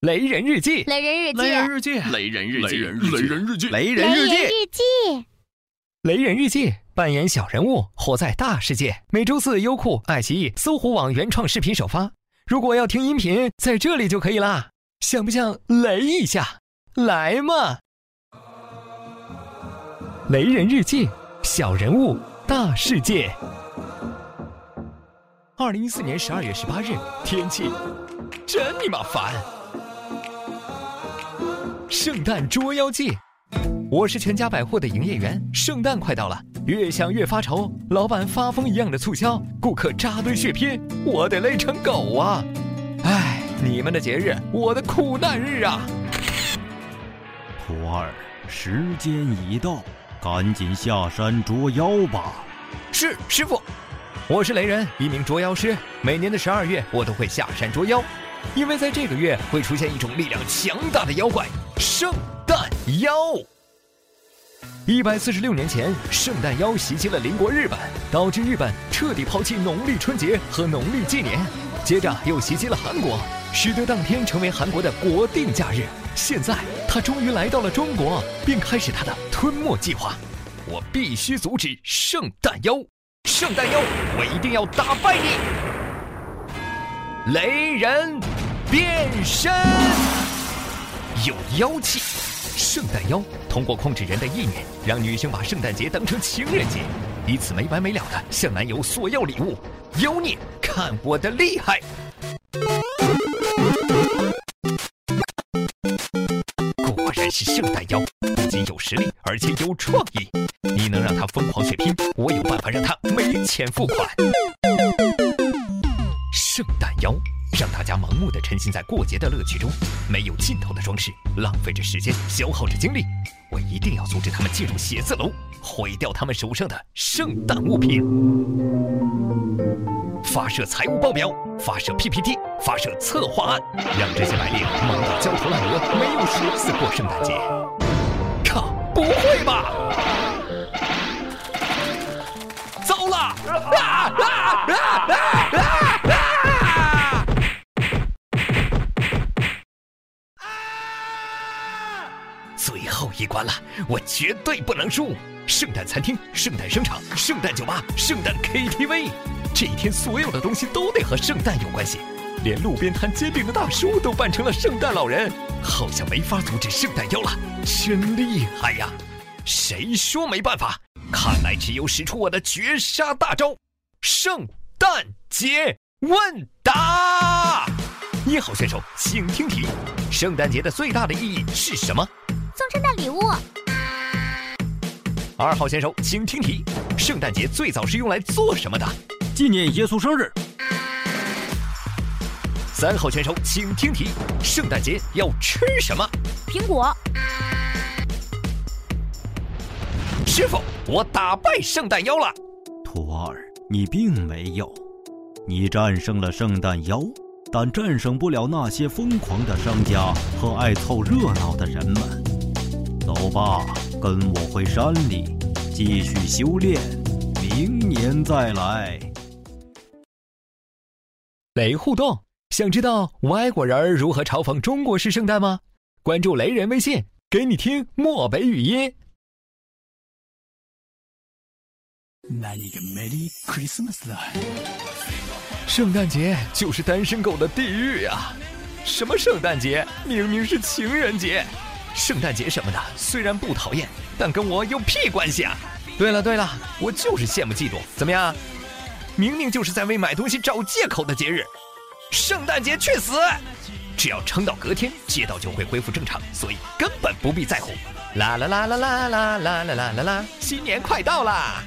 雷人日记，雷人日记，雷人日记，雷人日记，雷人日记，雷人日记，记，雷人日记，扮演小人物，活在大世界。每周四，优酷、爱奇艺、搜狐网原创视频首发。如果要听音频，在这里就可以啦。想不想雷一下？来嘛！雷人日记，小人物，大世界。二零一四年十二月十八日，天气真你妈烦。圣诞捉妖记，我是全家百货的营业员。圣诞快到了，越想越发愁，老板发疯一样的促销，顾客扎堆血拼，我得累成狗啊！唉，你们的节日，我的苦难日啊！徒儿，时间已到，赶紧下山捉妖吧。是师傅，我是雷人，一名捉妖师。每年的十二月，我都会下山捉妖。因为在这个月会出现一种力量强大的妖怪——圣诞妖。一百四十六年前，圣诞妖袭击了邻国日本，导致日本彻底抛弃农历春节和农历纪年。接着又袭击了韩国，使得当天成为韩国的国定假日。现在他终于来到了中国，并开始他的吞没计划。我必须阻止圣诞妖！圣诞妖，我一定要打败你！雷人变身，有妖气。圣诞妖通过控制人的意念，让女性把圣诞节当成情人节，以此没完没了的向男友索要礼物。妖孽，看我的厉害！果然是圣诞妖，不仅有实力，而且有创意。你能让他疯狂血拼，我有办法让他没钱付款。圣诞妖让大家盲目的沉浸在过节的乐趣中，没有尽头的装饰，浪费着时间，消耗着精力。我一定要阻止他们进入写字楼，毁掉他们手上的圣诞物品。发射财务报表，发射 PPT，发射策划案，让这些白领忙到焦头烂额，没有心思过圣诞节。靠，不会吧？糟了！啊啊啊啊啊！最后一关了，我绝对不能输！圣诞餐厅、圣诞商场、圣诞酒吧、圣诞 KTV，这一天所有的东西都得和圣诞有关系，连路边摊煎饼的大叔都扮成了圣诞老人，好像没法阻止圣诞妖了，真厉害呀！谁说没办法？看来只有使出我的绝杀大招——圣诞节问答。一号选手，请听题：圣诞节的最大的意义是什么？送圣诞礼物。二号选手，请听题：圣诞节最早是用来做什么的？纪念耶稣生日。三号选手，请听题：圣诞节要吃什么？苹果。师傅，我打败圣诞妖了。徒儿，你并没有，你战胜了圣诞妖，但战胜不了那些疯狂的商家和爱凑热闹的人们。走吧，跟我回山里继续修炼，明年再来。雷互动，想知道外国人如何嘲讽中国式圣诞吗？关注雷人微信，给你听漠北语音。圣诞节就是单身狗的地狱啊！什么圣诞节？明明是情人节。圣诞节什么的虽然不讨厌，但跟我有屁关系啊！对了对了，我就是羡慕嫉妒。怎么样？明明就是在为买东西找借口的节日。圣诞节去死！只要撑到隔天，街道就会恢复正常，所以根本不必在乎。啦啦啦啦啦啦啦啦啦啦！新年快到啦！